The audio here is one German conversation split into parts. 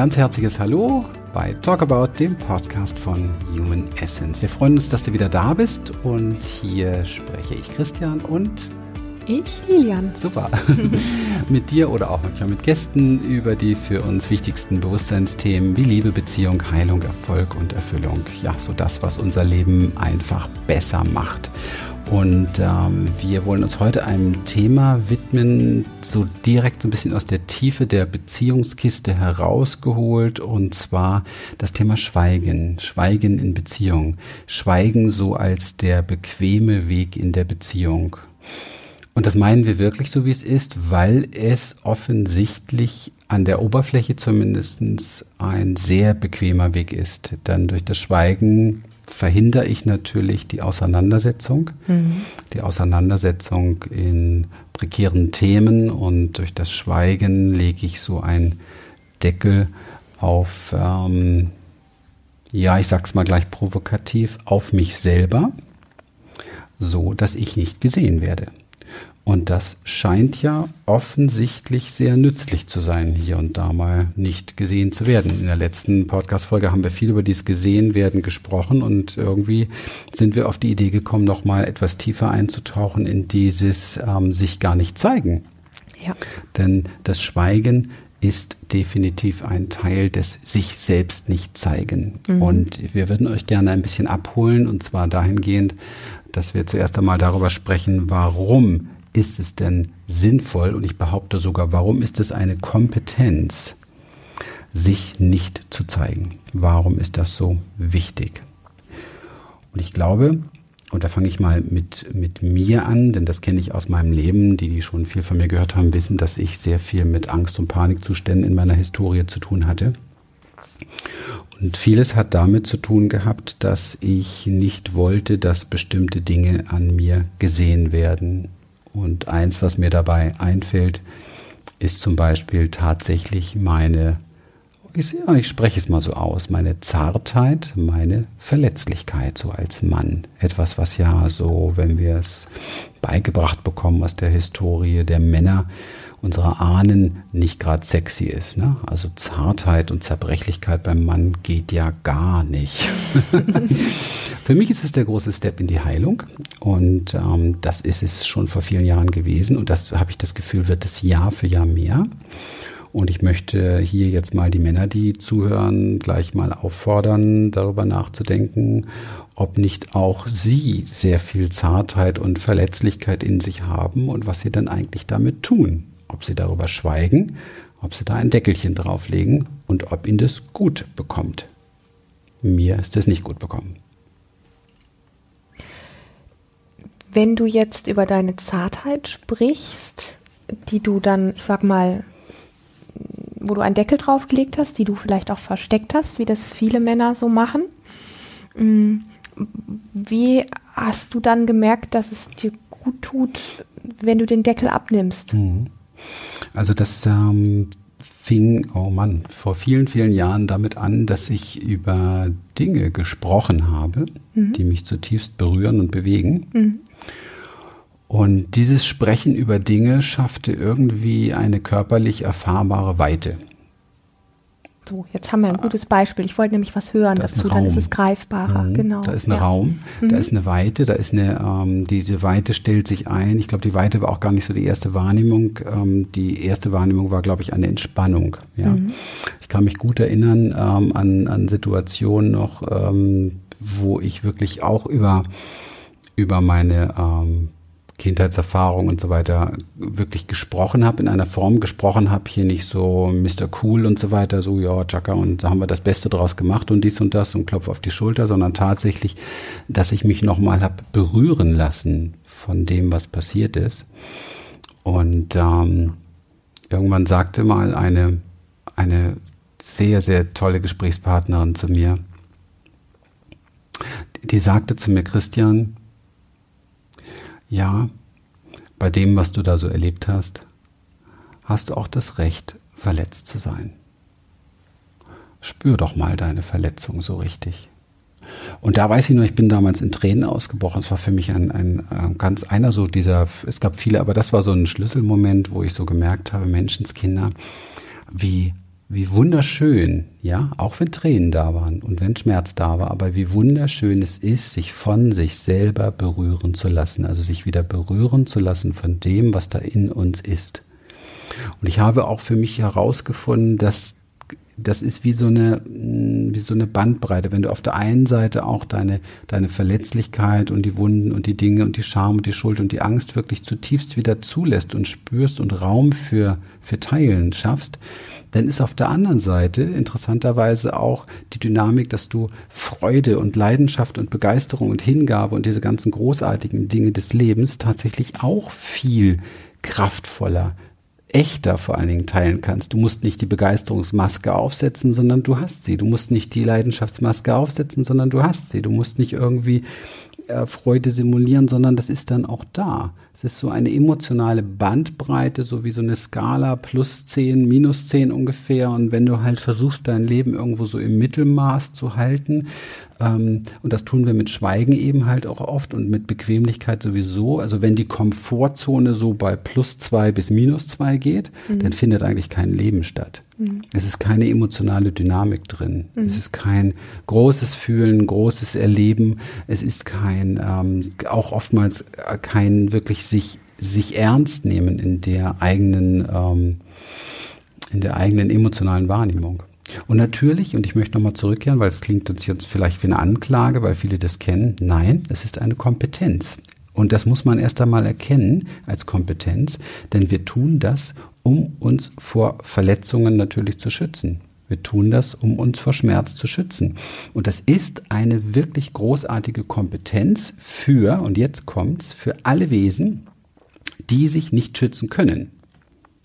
ganz herzliches Hallo bei Talk About, dem Podcast von Human Essence. Wir freuen uns, dass du wieder da bist und hier spreche ich Christian und ich, Lilian. Super. mit dir oder auch manchmal mit Gästen über die für uns wichtigsten Bewusstseinsthemen wie Liebe, Beziehung, Heilung, Erfolg und Erfüllung. Ja, so das, was unser Leben einfach besser macht. Und ähm, wir wollen uns heute einem Thema widmen, so direkt so ein bisschen aus der Tiefe der Beziehungskiste herausgeholt, und zwar das Thema Schweigen, Schweigen in Beziehung, Schweigen so als der bequeme Weg in der Beziehung. Und das meinen wir wirklich so, wie es ist, weil es offensichtlich an der Oberfläche zumindest ein sehr bequemer Weg ist. Dann durch das Schweigen verhindere ich natürlich die Auseinandersetzung, mhm. die Auseinandersetzung in prekären Themen und durch das Schweigen lege ich so einen Deckel auf, ähm, ja, ich sag's mal gleich provokativ, auf mich selber, so dass ich nicht gesehen werde. Und das scheint ja offensichtlich sehr nützlich zu sein, hier und da mal nicht gesehen zu werden. In der letzten Podcast-Folge haben wir viel über dieses Gesehenwerden gesprochen und irgendwie sind wir auf die Idee gekommen, noch mal etwas tiefer einzutauchen in dieses ähm, sich gar nicht zeigen. Ja. Denn das Schweigen ist definitiv ein Teil des sich selbst nicht zeigen. Mhm. Und wir würden euch gerne ein bisschen abholen und zwar dahingehend, dass wir zuerst einmal darüber sprechen, warum ist es denn sinnvoll und ich behaupte sogar, warum ist es eine Kompetenz, sich nicht zu zeigen? Warum ist das so wichtig? Und ich glaube, und da fange ich mal mit, mit mir an, denn das kenne ich aus meinem Leben. Die, die schon viel von mir gehört haben, wissen, dass ich sehr viel mit Angst- und Panikzuständen in meiner Historie zu tun hatte. Und vieles hat damit zu tun gehabt, dass ich nicht wollte, dass bestimmte Dinge an mir gesehen werden. Und eins, was mir dabei einfällt, ist zum Beispiel tatsächlich meine, ich, ich spreche es mal so aus, meine Zartheit, meine Verletzlichkeit, so als Mann. Etwas, was ja so, wenn wir es beigebracht bekommen aus der Historie der Männer, unserer Ahnen nicht gerade sexy ist. Ne? Also Zartheit und Zerbrechlichkeit beim Mann geht ja gar nicht. Für mich ist es der große Step in die Heilung und ähm, das ist es schon vor vielen Jahren gewesen und das habe ich das Gefühl, wird es Jahr für Jahr mehr. Und ich möchte hier jetzt mal die Männer, die zuhören, gleich mal auffordern, darüber nachzudenken, ob nicht auch sie sehr viel Zartheit und Verletzlichkeit in sich haben und was sie dann eigentlich damit tun ob sie darüber schweigen, ob sie da ein Deckelchen drauflegen und ob ihnen das gut bekommt. Mir ist es nicht gut bekommen. Wenn du jetzt über deine Zartheit sprichst, die du dann, ich sag mal, wo du einen Deckel draufgelegt hast, die du vielleicht auch versteckt hast, wie das viele Männer so machen, mm, wie hast du dann gemerkt, dass es dir gut tut, wenn du den Deckel abnimmst? Mhm. Also das ähm, fing, oh Mann, vor vielen, vielen Jahren damit an, dass ich über Dinge gesprochen habe, mhm. die mich zutiefst berühren und bewegen. Mhm. Und dieses Sprechen über Dinge schaffte irgendwie eine körperlich erfahrbare Weite. So, jetzt haben wir ein gutes Beispiel. Ich wollte nämlich was hören da dazu, dann ist es greifbarer. Mhm. Genau. Da ist ein ja. Raum, mhm. da ist eine Weite, da ist eine, ähm, diese Weite stellt sich ein. Ich glaube, die Weite war auch gar nicht so die erste Wahrnehmung. Ähm, die erste Wahrnehmung war, glaube ich, eine Entspannung. Ja. Mhm. Ich kann mich gut erinnern ähm, an, an Situationen noch, ähm, wo ich wirklich auch über, über meine ähm, Kindheitserfahrung und so weiter wirklich gesprochen habe, in einer Form gesprochen habe, hier nicht so Mr. Cool und so weiter, so ja, Chaka und da haben wir das Beste draus gemacht und dies und das und Klopf auf die Schulter, sondern tatsächlich, dass ich mich nochmal habe berühren lassen von dem, was passiert ist. Und ähm, irgendwann sagte mal eine, eine sehr, sehr tolle Gesprächspartnerin zu mir, die sagte zu mir, Christian, ja, bei dem, was du da so erlebt hast, hast du auch das Recht, verletzt zu sein. Spür doch mal deine Verletzung so richtig. Und da weiß ich nur, ich bin damals in Tränen ausgebrochen. Es war für mich ein, ein, ein, ganz einer so dieser, es gab viele, aber das war so ein Schlüsselmoment, wo ich so gemerkt habe, Menschenskinder, wie wie wunderschön, ja, auch wenn Tränen da waren und wenn Schmerz da war, aber wie wunderschön es ist, sich von sich selber berühren zu lassen, also sich wieder berühren zu lassen von dem, was da in uns ist. Und ich habe auch für mich herausgefunden, dass das ist wie so eine, mm, wie so eine Bandbreite. Wenn du auf der einen Seite auch deine, deine Verletzlichkeit und die Wunden und die Dinge und die Scham und die Schuld und die Angst wirklich zutiefst wieder zulässt und spürst und Raum für, für Teilen schaffst, dann ist auf der anderen Seite interessanterweise auch die Dynamik, dass du Freude und Leidenschaft und Begeisterung und Hingabe und diese ganzen großartigen Dinge des Lebens tatsächlich auch viel kraftvoller echter vor allen Dingen teilen kannst. Du musst nicht die Begeisterungsmaske aufsetzen, sondern du hast sie. Du musst nicht die Leidenschaftsmaske aufsetzen, sondern du hast sie. Du musst nicht irgendwie äh, Freude simulieren, sondern das ist dann auch da. Es ist so eine emotionale Bandbreite, so wie so eine Skala plus 10, minus 10 ungefähr. Und wenn du halt versuchst, dein Leben irgendwo so im Mittelmaß zu halten, ähm, und das tun wir mit Schweigen eben halt auch oft und mit Bequemlichkeit sowieso. Also wenn die Komfortzone so bei plus 2 bis minus 2 geht, mhm. dann findet eigentlich kein Leben statt. Mhm. Es ist keine emotionale Dynamik drin. Mhm. Es ist kein großes Fühlen, großes Erleben. Es ist kein, ähm, auch oftmals kein wirklich sich, sich ernst nehmen in der eigenen, ähm, in der eigenen emotionalen Wahrnehmung. Und natürlich, und ich möchte nochmal zurückkehren, weil es klingt uns jetzt vielleicht wie eine Anklage, weil viele das kennen. Nein, es ist eine Kompetenz. Und das muss man erst einmal erkennen als Kompetenz, denn wir tun das, um uns vor Verletzungen natürlich zu schützen. Wir tun das, um uns vor Schmerz zu schützen. Und das ist eine wirklich großartige Kompetenz für, und jetzt kommt's, für alle Wesen, die sich nicht schützen können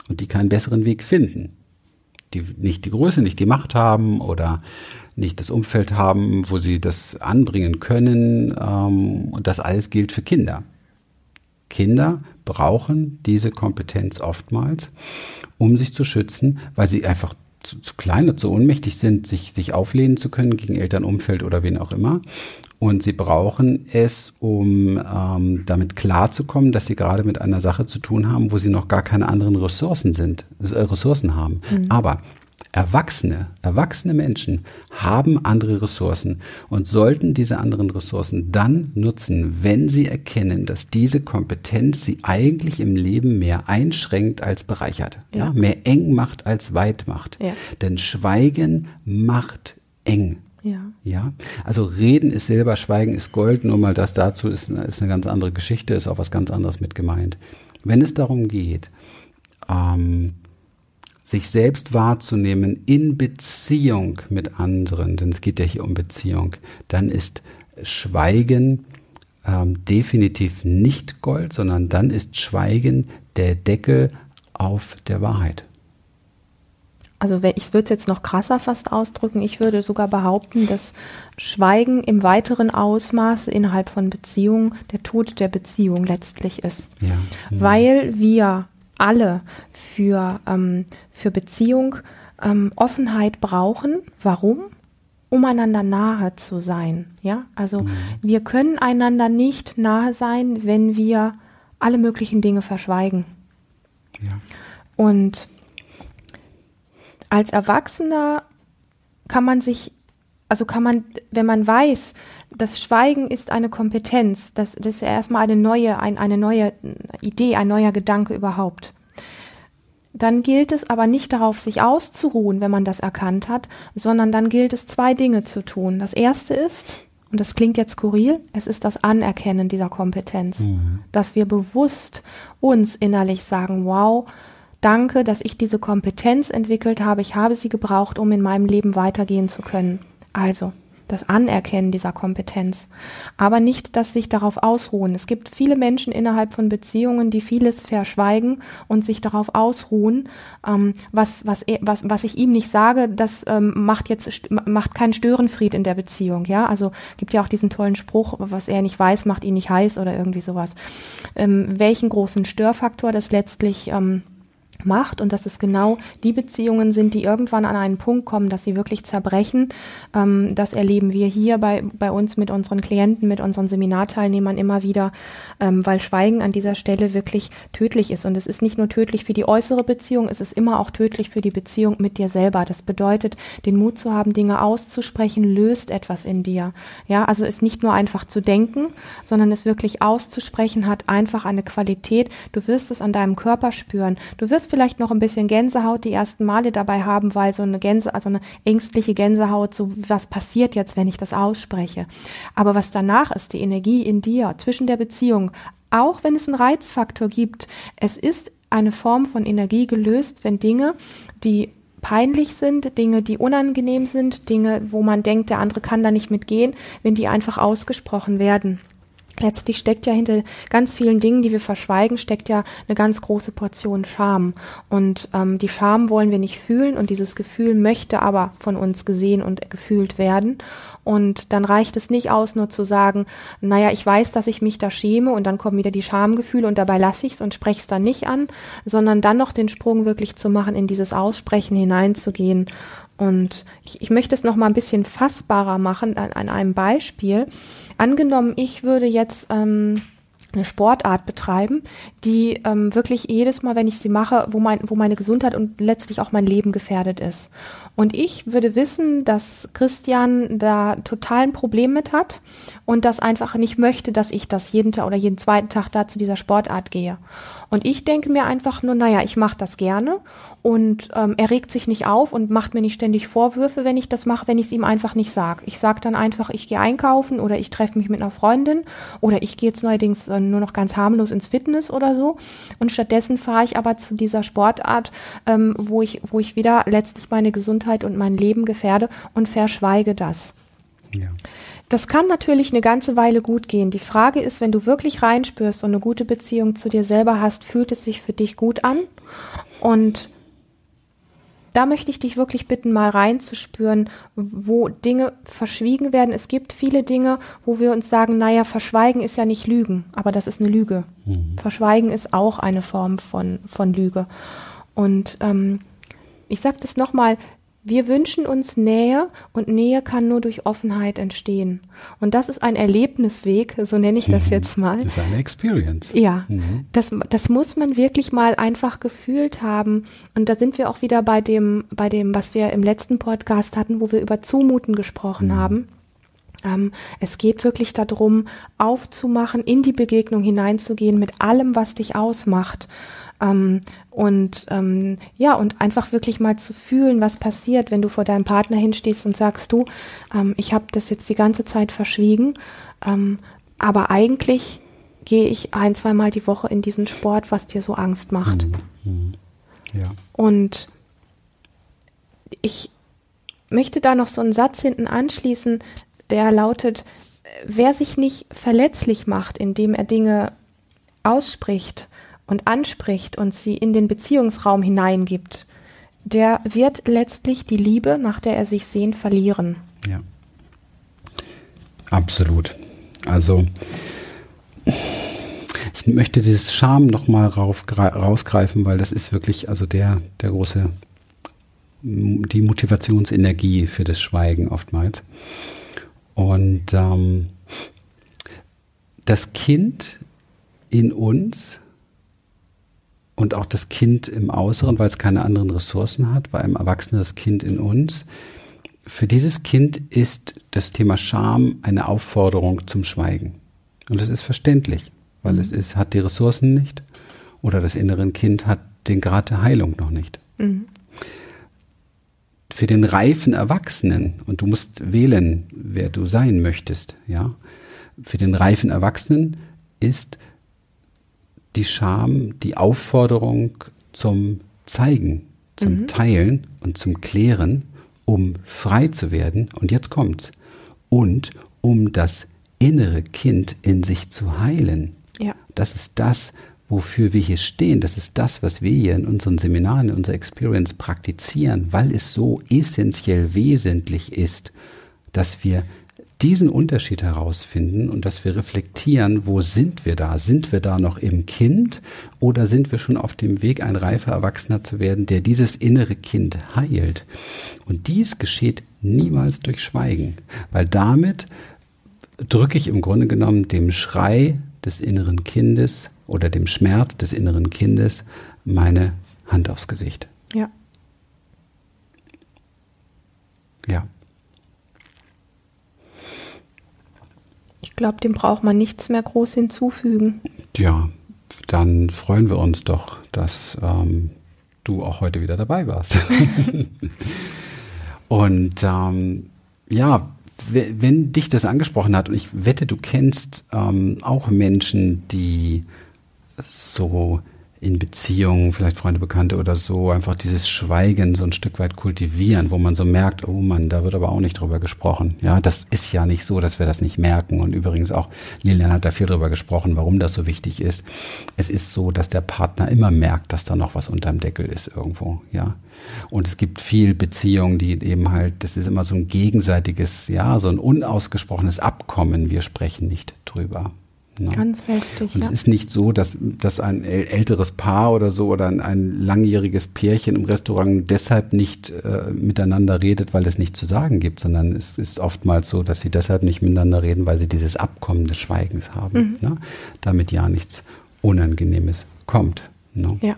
und die keinen besseren Weg finden. Die nicht die Größe, nicht die Macht haben oder nicht das Umfeld haben, wo sie das anbringen können. Ähm, und das alles gilt für Kinder. Kinder brauchen diese Kompetenz oftmals, um sich zu schützen, weil sie einfach zu, zu klein und zu ohnmächtig sind, sich, sich auflehnen zu können gegen Eltern, Umfeld oder wen auch immer. Und sie brauchen es, um ähm, damit klarzukommen, dass sie gerade mit einer Sache zu tun haben, wo sie noch gar keine anderen Ressourcen sind, äh, Ressourcen haben. Mhm. Aber Erwachsene, erwachsene Menschen haben andere Ressourcen und sollten diese anderen Ressourcen dann nutzen, wenn sie erkennen, dass diese Kompetenz sie eigentlich im Leben mehr einschränkt als bereichert, ja. ja mehr eng macht als weit macht. Ja. Denn Schweigen macht eng. Ja. ja. Also reden ist Silber, Schweigen ist Gold. Nur mal das dazu ist, ist eine ganz andere Geschichte, ist auch was ganz anderes mit gemeint. Wenn es darum geht, ähm, sich selbst wahrzunehmen in Beziehung mit anderen, denn es geht ja hier um Beziehung, dann ist Schweigen ähm, definitiv nicht Gold, sondern dann ist Schweigen der Deckel auf der Wahrheit. Also ich würde es jetzt noch krasser fast ausdrücken, ich würde sogar behaupten, dass Schweigen im weiteren Ausmaß innerhalb von Beziehungen der Tod der Beziehung letztlich ist. Ja. Weil wir alle für, ähm, für Beziehung ähm, Offenheit brauchen. Warum? Um einander nahe zu sein. Ja, also mhm. wir können einander nicht nahe sein, wenn wir alle möglichen Dinge verschweigen. Ja. Und als Erwachsener kann man sich, also kann man, wenn man weiß, das Schweigen ist eine Kompetenz. Das, das ist ja erstmal eine neue, ein, eine neue Idee, ein neuer Gedanke überhaupt. Dann gilt es aber nicht darauf, sich auszuruhen, wenn man das erkannt hat, sondern dann gilt es, zwei Dinge zu tun. Das erste ist, und das klingt jetzt skurril, es ist das Anerkennen dieser Kompetenz. Mhm. Dass wir bewusst uns innerlich sagen, wow, danke, dass ich diese Kompetenz entwickelt habe. Ich habe sie gebraucht, um in meinem Leben weitergehen zu können. Also, das Anerkennen dieser Kompetenz, aber nicht das sich darauf ausruhen. Es gibt viele Menschen innerhalb von Beziehungen, die vieles verschweigen und sich darauf ausruhen, ähm, was, was, was, was ich ihm nicht sage, das ähm, macht jetzt macht keinen Störenfried in der Beziehung. Ja, also gibt ja auch diesen tollen Spruch, was er nicht weiß, macht ihn nicht heiß oder irgendwie sowas. Ähm, welchen großen Störfaktor das letztlich ähm, macht und dass es genau die Beziehungen sind, die irgendwann an einen Punkt kommen, dass sie wirklich zerbrechen. Ähm, das erleben wir hier bei, bei uns mit unseren Klienten, mit unseren Seminarteilnehmern immer wieder, ähm, weil Schweigen an dieser Stelle wirklich tödlich ist. Und es ist nicht nur tödlich für die äußere Beziehung, es ist immer auch tödlich für die Beziehung mit dir selber. Das bedeutet, den Mut zu haben, Dinge auszusprechen, löst etwas in dir. Ja, also es nicht nur einfach zu denken, sondern es wirklich auszusprechen hat einfach eine Qualität. Du wirst es an deinem Körper spüren. Du wirst vielleicht noch ein bisschen Gänsehaut die ersten Male dabei haben, weil so eine Gänse, also eine ängstliche Gänsehaut, so was passiert jetzt, wenn ich das ausspreche. Aber was danach ist, die Energie in dir zwischen der Beziehung, auch wenn es einen Reizfaktor gibt, es ist eine Form von Energie gelöst, wenn Dinge, die peinlich sind, Dinge, die unangenehm sind, Dinge, wo man denkt, der andere kann da nicht mitgehen, wenn die einfach ausgesprochen werden letztlich steckt ja hinter ganz vielen Dingen, die wir verschweigen, steckt ja eine ganz große Portion Scham. Und ähm, die Scham wollen wir nicht fühlen und dieses Gefühl möchte aber von uns gesehen und gefühlt werden. Und dann reicht es nicht aus, nur zu sagen, naja, ich weiß, dass ich mich da schäme und dann kommen wieder die Schamgefühle und dabei lasse ich es und spreche es dann nicht an, sondern dann noch den Sprung wirklich zu machen, in dieses Aussprechen hineinzugehen. Und ich, ich möchte es noch mal ein bisschen fassbarer machen an, an einem Beispiel. Angenommen, ich würde jetzt ähm, eine Sportart betreiben, die ähm, wirklich jedes Mal, wenn ich sie mache, wo, mein, wo meine Gesundheit und letztlich auch mein Leben gefährdet ist. Und ich würde wissen, dass Christian da total ein Problem mit hat und das einfach nicht möchte, dass ich das jeden Tag oder jeden zweiten Tag da zu dieser Sportart gehe. Und ich denke mir einfach nur, naja, ich mache das gerne und ähm, er regt sich nicht auf und macht mir nicht ständig Vorwürfe, wenn ich das mache, wenn ich es ihm einfach nicht sage. Ich sage dann einfach, ich gehe einkaufen oder ich treffe mich mit einer Freundin oder ich gehe jetzt neuerdings äh, nur noch ganz harmlos ins Fitness oder so. Und stattdessen fahre ich aber zu dieser Sportart, ähm, wo, ich, wo ich wieder letztlich meine Gesundheit und mein Leben gefährde und verschweige das. Ja. Das kann natürlich eine ganze Weile gut gehen. Die Frage ist, wenn du wirklich reinspürst und eine gute Beziehung zu dir selber hast, fühlt es sich für dich gut an? Und da möchte ich dich wirklich bitten, mal reinzuspüren, wo Dinge verschwiegen werden. Es gibt viele Dinge, wo wir uns sagen, naja, verschweigen ist ja nicht Lügen, aber das ist eine Lüge. Mhm. Verschweigen ist auch eine Form von, von Lüge. Und ähm, ich sage das nochmal, wir wünschen uns Nähe und Nähe kann nur durch Offenheit entstehen. Und das ist ein Erlebnisweg, so nenne ich das jetzt mal. Das ist eine Experience. Ja, mhm. das, das muss man wirklich mal einfach gefühlt haben. Und da sind wir auch wieder bei dem, bei dem, was wir im letzten Podcast hatten, wo wir über Zumuten gesprochen mhm. haben. Ähm, es geht wirklich darum, aufzumachen, in die Begegnung hineinzugehen mit allem, was dich ausmacht. Ähm, und ähm, ja, und einfach wirklich mal zu fühlen, was passiert, wenn du vor deinem Partner hinstehst und sagst, du, ähm, ich habe das jetzt die ganze Zeit verschwiegen, ähm, aber eigentlich gehe ich ein, zweimal die Woche in diesen Sport, was dir so Angst macht. Mhm. Mhm. Ja. Und ich möchte da noch so einen Satz hinten anschließen, der lautet, wer sich nicht verletzlich macht, indem er Dinge ausspricht, und anspricht und sie in den Beziehungsraum hineingibt, der wird letztlich die Liebe, nach der er sich sehnt, verlieren. Ja. Absolut. Also ich möchte dieses Scham nochmal rausgreifen, weil das ist wirklich also der, der große, die Motivationsenergie für das Schweigen oftmals. Und ähm, das Kind in uns und auch das Kind im Äußeren, weil es keine anderen Ressourcen hat, bei einem Erwachsenen das Kind in uns. Für dieses Kind ist das Thema Scham eine Aufforderung zum Schweigen. Und das ist verständlich, weil mhm. es ist, hat die Ressourcen nicht oder das innere Kind hat den Grad der Heilung noch nicht. Mhm. Für den reifen Erwachsenen, und du musst wählen, wer du sein möchtest, ja, für den reifen Erwachsenen ist die Scham, die Aufforderung zum Zeigen, zum mhm. Teilen und zum Klären, um frei zu werden. Und jetzt kommt's. Und um das innere Kind in sich zu heilen. Ja. Das ist das, wofür wir hier stehen. Das ist das, was wir hier in unseren Seminaren, in unserer Experience praktizieren, weil es so essentiell wesentlich ist, dass wir diesen Unterschied herausfinden und dass wir reflektieren, wo sind wir da? Sind wir da noch im Kind oder sind wir schon auf dem Weg, ein reifer Erwachsener zu werden, der dieses innere Kind heilt? Und dies geschieht niemals durch Schweigen, weil damit drücke ich im Grunde genommen dem Schrei des inneren Kindes oder dem Schmerz des inneren Kindes meine Hand aufs Gesicht. Ja. Ja. Ich glaube, dem braucht man nichts mehr groß hinzufügen. Ja, dann freuen wir uns doch, dass ähm, du auch heute wieder dabei warst. und ähm, ja, wenn dich das angesprochen hat, und ich wette, du kennst ähm, auch Menschen, die so in Beziehungen, vielleicht Freunde, Bekannte oder so, einfach dieses Schweigen so ein Stück weit kultivieren, wo man so merkt, oh Mann, da wird aber auch nicht drüber gesprochen. Ja, das ist ja nicht so, dass wir das nicht merken. Und übrigens auch Lilian hat da viel drüber gesprochen, warum das so wichtig ist. Es ist so, dass der Partner immer merkt, dass da noch was unterm Deckel ist irgendwo. Ja, und es gibt viel Beziehungen, die eben halt, das ist immer so ein gegenseitiges, ja, so ein unausgesprochenes Abkommen. Wir sprechen nicht drüber. Ne? Ganz heftig. Und ja. es ist nicht so, dass, dass ein älteres Paar oder so oder ein, ein langjähriges Pärchen im Restaurant deshalb nicht äh, miteinander redet, weil es nichts zu sagen gibt, sondern es ist oftmals so, dass sie deshalb nicht miteinander reden, weil sie dieses Abkommen des Schweigens haben, mhm. ne? damit ja nichts Unangenehmes kommt. Ne? Ja.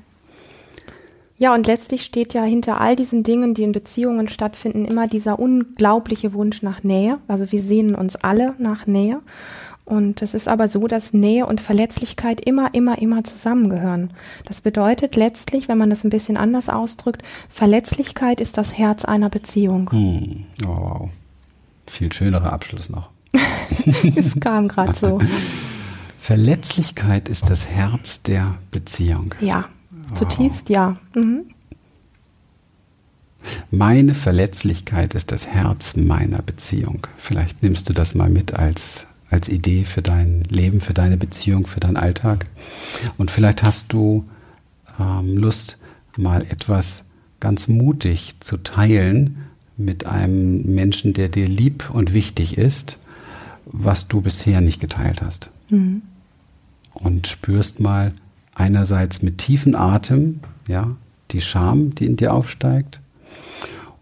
Ja, und letztlich steht ja hinter all diesen Dingen, die in Beziehungen stattfinden, immer dieser unglaubliche Wunsch nach Nähe. Also wir sehnen uns alle nach Nähe. Und es ist aber so, dass Nähe und Verletzlichkeit immer, immer, immer zusammengehören. Das bedeutet letztlich, wenn man das ein bisschen anders ausdrückt, Verletzlichkeit ist das Herz einer Beziehung. Hm. Oh, wow. Viel schönerer Abschluss noch. es kam gerade so. Verletzlichkeit ist das Herz der Beziehung. Ja, zutiefst ja. Mhm. Meine Verletzlichkeit ist das Herz meiner Beziehung. Vielleicht nimmst du das mal mit als als Idee für dein Leben, für deine Beziehung, für deinen Alltag. Und vielleicht hast du ähm, Lust, mal etwas ganz mutig zu teilen mit einem Menschen, der dir lieb und wichtig ist, was du bisher nicht geteilt hast. Mhm. Und spürst mal einerseits mit tiefen Atem, ja, die Scham, die in dir aufsteigt,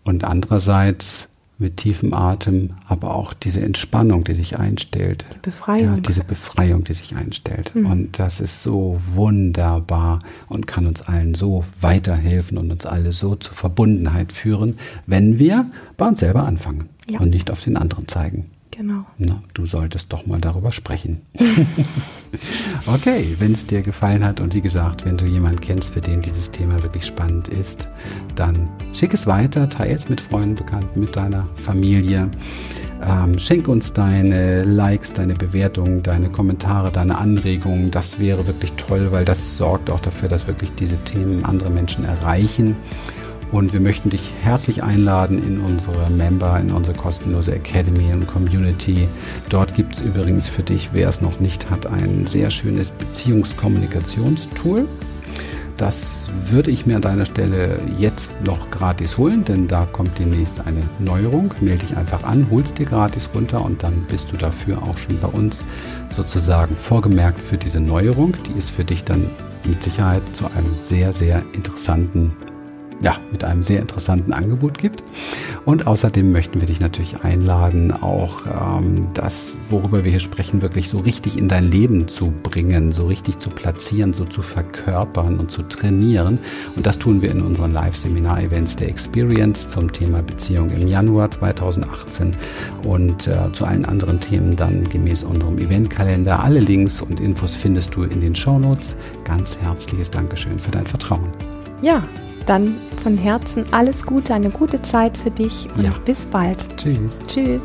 und andererseits mit tiefem Atem, aber auch diese Entspannung, die sich einstellt. Die Befreiung. Ja, diese Befreiung, die sich einstellt. Mhm. Und das ist so wunderbar und kann uns allen so weiterhelfen und uns alle so zur Verbundenheit führen, wenn wir bei uns selber anfangen ja. und nicht auf den anderen zeigen. Genau. Na, du solltest doch mal darüber sprechen. okay, wenn es dir gefallen hat und wie gesagt, wenn du jemanden kennst, für den dieses Thema wirklich spannend ist, dann schick es weiter, teile es mit Freunden, Bekannten, mit deiner Familie. Ähm, schenk uns deine Likes, deine Bewertungen, deine Kommentare, deine Anregungen. Das wäre wirklich toll, weil das sorgt auch dafür, dass wirklich diese Themen andere Menschen erreichen. Und wir möchten dich herzlich einladen in unsere Member, in unsere kostenlose Academy und Community. Dort gibt es übrigens für dich, wer es noch nicht hat, ein sehr schönes Beziehungskommunikationstool. Das würde ich mir an deiner Stelle jetzt noch gratis holen, denn da kommt demnächst eine Neuerung. Melde dich einfach an, holst dir gratis runter und dann bist du dafür auch schon bei uns sozusagen vorgemerkt für diese Neuerung. Die ist für dich dann mit Sicherheit zu einem sehr, sehr interessanten ja, mit einem sehr interessanten Angebot gibt. Und außerdem möchten wir dich natürlich einladen, auch ähm, das, worüber wir hier sprechen, wirklich so richtig in dein Leben zu bringen, so richtig zu platzieren, so zu verkörpern und zu trainieren. Und das tun wir in unseren Live-Seminar-Events der Experience zum Thema Beziehung im Januar 2018 und äh, zu allen anderen Themen dann gemäß unserem Eventkalender. Alle Links und Infos findest du in den Show Notes. Ganz herzliches Dankeschön für dein Vertrauen. Ja, dann von Herzen alles Gute, eine gute Zeit für dich und ja. bis bald. Tschüss. Tschüss.